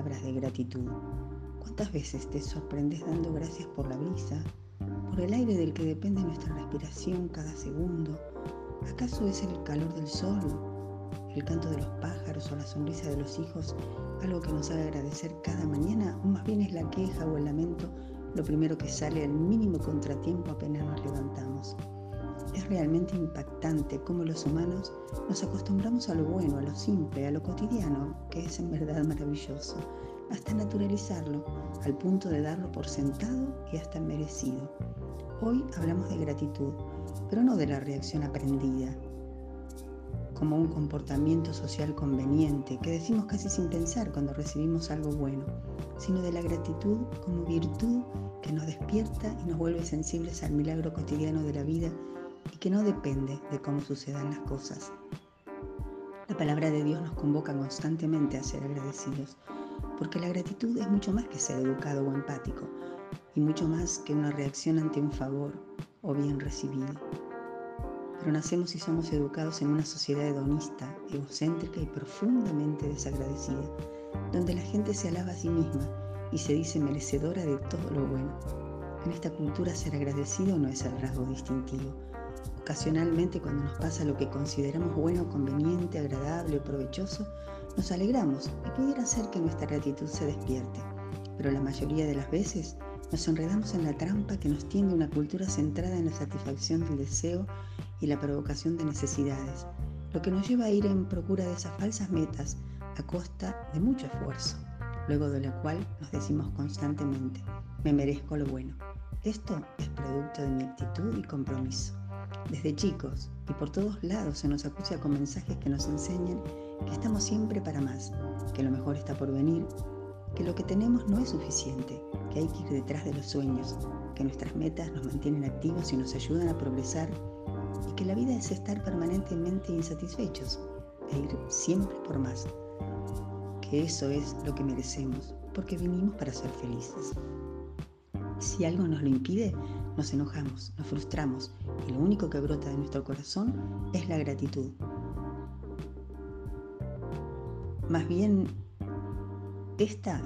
palabras de gratitud. ¿Cuántas veces te sorprendes dando gracias por la brisa, por el aire del que depende nuestra respiración cada segundo? ¿Acaso es el calor del sol, el canto de los pájaros o la sonrisa de los hijos algo que nos haga agradecer cada mañana? ¿O más bien es la queja o el lamento lo primero que sale al mínimo contratiempo apenas nos levantamos? Es realmente impactante cómo los humanos nos acostumbramos a lo bueno, a lo simple, a lo cotidiano, que es en verdad maravilloso, hasta naturalizarlo, al punto de darlo por sentado y hasta merecido. Hoy hablamos de gratitud, pero no de la reacción aprendida, como un comportamiento social conveniente que decimos casi sin pensar cuando recibimos algo bueno, sino de la gratitud como virtud que nos despierta y nos vuelve sensibles al milagro cotidiano de la vida y que no depende de cómo sucedan las cosas. La palabra de Dios nos convoca constantemente a ser agradecidos, porque la gratitud es mucho más que ser educado o empático, y mucho más que una reacción ante un favor o bien recibido. Pero nacemos y somos educados en una sociedad hedonista, egocéntrica y profundamente desagradecida, donde la gente se alaba a sí misma y se dice merecedora de todo lo bueno. En esta cultura ser agradecido no es el rasgo distintivo, Ocasionalmente cuando nos pasa lo que consideramos bueno, conveniente, agradable o provechoso, nos alegramos y pudiera ser que nuestra gratitud se despierte. Pero la mayoría de las veces nos enredamos en la trampa que nos tiende una cultura centrada en la satisfacción del deseo y la provocación de necesidades, lo que nos lleva a ir en procura de esas falsas metas a costa de mucho esfuerzo, luego de la cual nos decimos constantemente, me merezco lo bueno. Esto es producto de mi actitud y compromiso. Desde chicos y por todos lados se nos acucia con mensajes que nos enseñan que estamos siempre para más, que lo mejor está por venir, que lo que tenemos no es suficiente, que hay que ir detrás de los sueños, que nuestras metas nos mantienen activos y nos ayudan a progresar y que la vida es estar permanentemente insatisfechos e ir siempre por más, que eso es lo que merecemos, porque vinimos para ser felices. Si algo nos lo impide, nos enojamos, nos frustramos y lo único que brota de nuestro corazón es la gratitud. Más bien, esta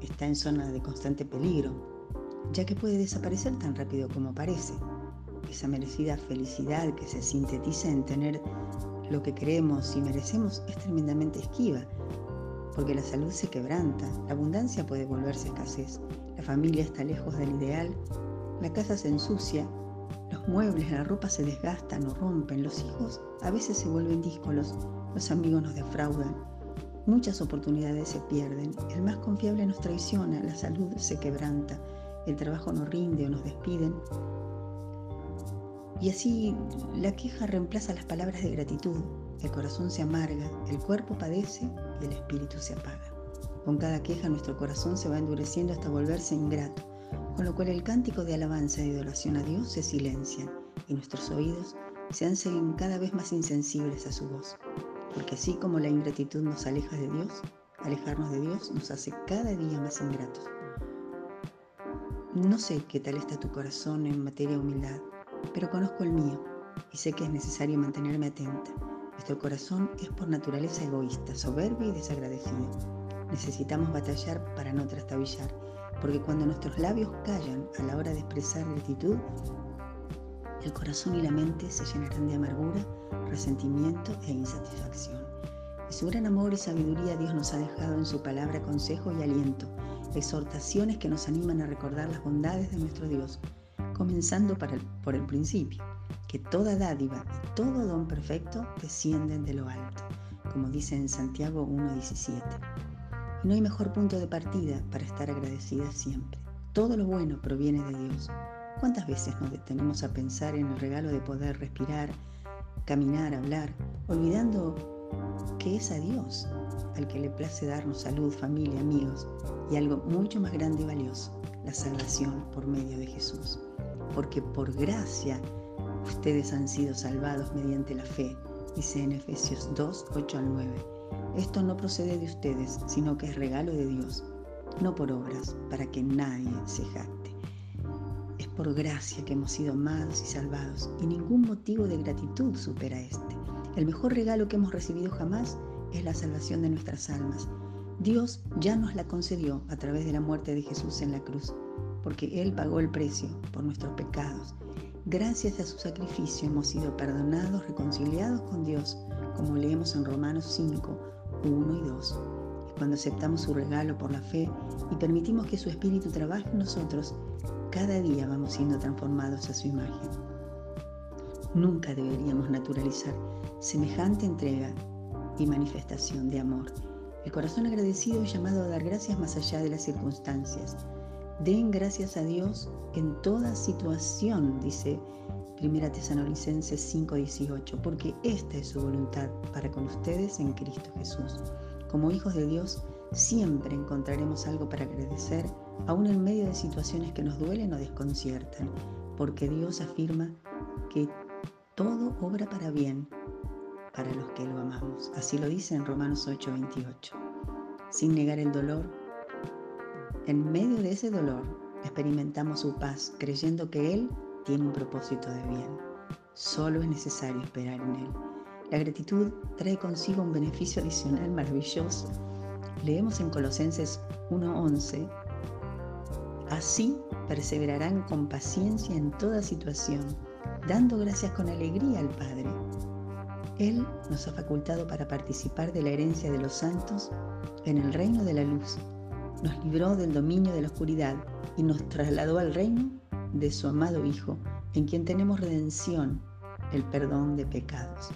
está en zona de constante peligro, ya que puede desaparecer tan rápido como parece. Esa merecida felicidad que se sintetiza en tener lo que queremos y merecemos es tremendamente esquiva, porque la salud se quebranta, la abundancia puede volverse escasez, la familia está lejos del ideal la casa se ensucia, los muebles, la ropa se desgastan o rompen, los hijos a veces se vuelven díscolos, los amigos nos defraudan, muchas oportunidades se pierden, el más confiable nos traiciona, la salud se quebranta, el trabajo nos rinde o nos despiden. Y así la queja reemplaza las palabras de gratitud, el corazón se amarga, el cuerpo padece y el espíritu se apaga. Con cada queja nuestro corazón se va endureciendo hasta volverse ingrato con lo cual el cántico de alabanza y adoración a Dios se silencian y nuestros oídos se hacen cada vez más insensibles a su voz, porque así como la ingratitud nos aleja de Dios, alejarnos de Dios nos hace cada día más ingratos. No sé qué tal está tu corazón en materia de humildad, pero conozco el mío y sé que es necesario mantenerme atenta. Nuestro corazón es por naturaleza egoísta, soberbio y desagradecido. Necesitamos batallar para no trastabillar porque cuando nuestros labios callan a la hora de expresar gratitud, el corazón y la mente se llenarán de amargura, resentimiento e insatisfacción. De su gran amor y sabiduría Dios nos ha dejado en su palabra consejo y aliento, exhortaciones que nos animan a recordar las bondades de nuestro Dios, comenzando por el principio, que toda dádiva y todo don perfecto descienden de lo alto, como dice en Santiago 1.17. No hay mejor punto de partida para estar agradecida siempre. Todo lo bueno proviene de Dios. ¿Cuántas veces nos detenemos a pensar en el regalo de poder respirar, caminar, hablar, olvidando que es a Dios al que le place darnos salud, familia, amigos y algo mucho más grande y valioso, la salvación por medio de Jesús? Porque por gracia ustedes han sido salvados mediante la fe, dice en Efesios 2, 8 al 9 esto no procede de ustedes, sino que es regalo de Dios, no por obras, para que nadie se jacte. Es por gracia que hemos sido amados y salvados, y ningún motivo de gratitud supera este. El mejor regalo que hemos recibido jamás es la salvación de nuestras almas, Dios ya nos la concedió a través de la muerte de Jesús en la cruz, porque Él pagó el precio por nuestros pecados. Gracias a su sacrificio hemos sido perdonados, reconciliados con Dios, como leemos en Romanos 5, 1 y 2. Y cuando aceptamos su regalo por la fe y permitimos que su Espíritu trabaje en nosotros, cada día vamos siendo transformados a su imagen. Nunca deberíamos naturalizar semejante entrega y manifestación de amor. El corazón agradecido es llamado a dar gracias más allá de las circunstancias. Den gracias a Dios en toda situación, dice 1 Tesalonicenses 5:18, porque esta es su voluntad para con ustedes en Cristo Jesús. Como hijos de Dios, siempre encontraremos algo para agradecer, aun en medio de situaciones que nos duelen o desconciertan, porque Dios afirma que todo obra para bien para los que lo amamos. Así lo dice en Romanos 8:28. Sin negar el dolor, en medio de ese dolor experimentamos su paz, creyendo que Él tiene un propósito de bien. Solo es necesario esperar en Él. La gratitud trae consigo un beneficio adicional maravilloso. Leemos en Colosenses 1:11, así perseverarán con paciencia en toda situación, dando gracias con alegría al Padre. Él nos ha facultado para participar de la herencia de los santos en el reino de la luz. Nos libró del dominio de la oscuridad y nos trasladó al reino de su amado Hijo, en quien tenemos redención, el perdón de pecados.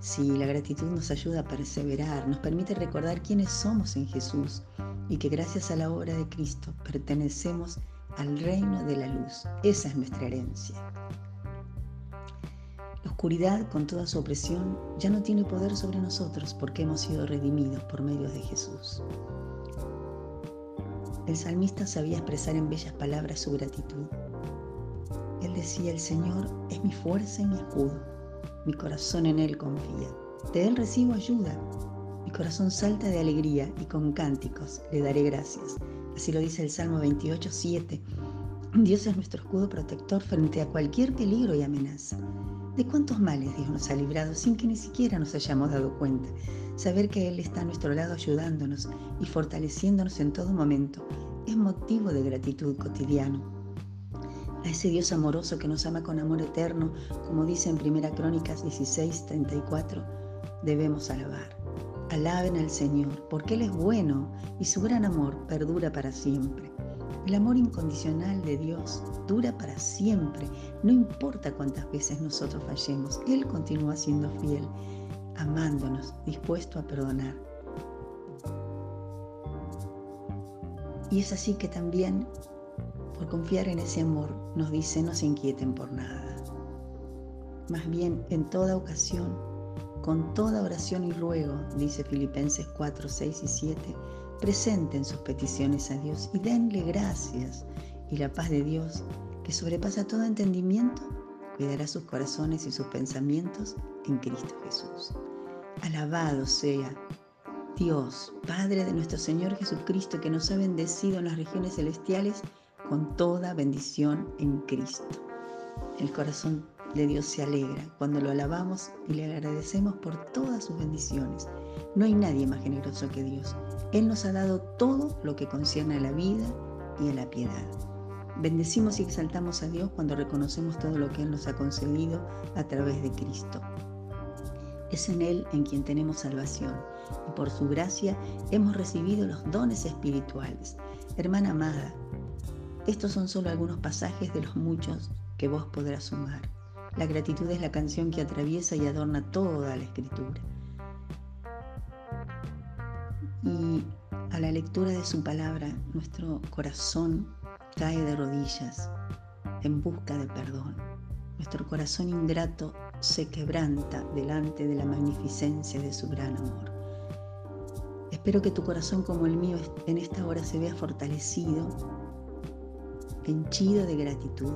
Si la gratitud nos ayuda a perseverar, nos permite recordar quiénes somos en Jesús y que gracias a la obra de Cristo pertenecemos al reino de la luz. Esa es nuestra herencia. La oscuridad, con toda su opresión, ya no tiene poder sobre nosotros porque hemos sido redimidos por medio de Jesús. El salmista sabía expresar en bellas palabras su gratitud. Él decía, el Señor es mi fuerza y mi escudo, mi corazón en Él confía. De Él recibo ayuda, mi corazón salta de alegría y con cánticos le daré gracias. Así lo dice el Salmo 28, 7. Dios es nuestro escudo protector frente a cualquier peligro y amenaza. ¿De cuántos males Dios nos ha librado sin que ni siquiera nos hayamos dado cuenta? Saber que Él está a nuestro lado ayudándonos y fortaleciéndonos en todo momento es motivo de gratitud cotidiano. A ese Dios amoroso que nos ama con amor eterno, como dice en 1 Crónicas 16, 34, debemos alabar. Alaben al Señor, porque Él es bueno y su gran amor perdura para siempre. El amor incondicional de Dios dura para siempre, no importa cuántas veces nosotros fallemos, Él continúa siendo fiel amándonos, dispuesto a perdonar. Y es así que también, por confiar en ese amor, nos dice no se inquieten por nada. Más bien, en toda ocasión, con toda oración y ruego, dice Filipenses 4, 6 y 7, presenten sus peticiones a Dios y denle gracias. Y la paz de Dios, que sobrepasa todo entendimiento, cuidará sus corazones y sus pensamientos en Cristo Jesús. Alabado sea Dios, Padre de nuestro Señor Jesucristo, que nos ha bendecido en las regiones celestiales con toda bendición en Cristo. El corazón de Dios se alegra cuando lo alabamos y le agradecemos por todas sus bendiciones. No hay nadie más generoso que Dios. Él nos ha dado todo lo que concierne a la vida y a la piedad. Bendecimos y exaltamos a Dios cuando reconocemos todo lo que Él nos ha concedido a través de Cristo. Es en Él en quien tenemos salvación y por su gracia hemos recibido los dones espirituales. Hermana amada, estos son solo algunos pasajes de los muchos que vos podrás sumar. La gratitud es la canción que atraviesa y adorna toda la escritura. Y a la lectura de su palabra, nuestro corazón cae de rodillas en busca de perdón. Nuestro corazón ingrato se quebranta delante de la magnificencia de su gran amor. Espero que tu corazón como el mío en esta hora se vea fortalecido, henchido de gratitud,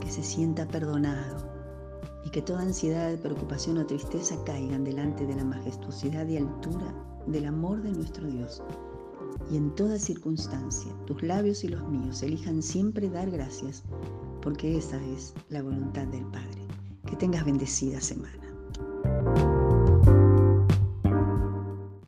que se sienta perdonado que toda ansiedad, preocupación o tristeza caigan delante de la majestuosidad y altura del amor de nuestro Dios. Y en toda circunstancia, tus labios y los míos elijan siempre dar gracias, porque esa es la voluntad del Padre. Que tengas bendecida semana.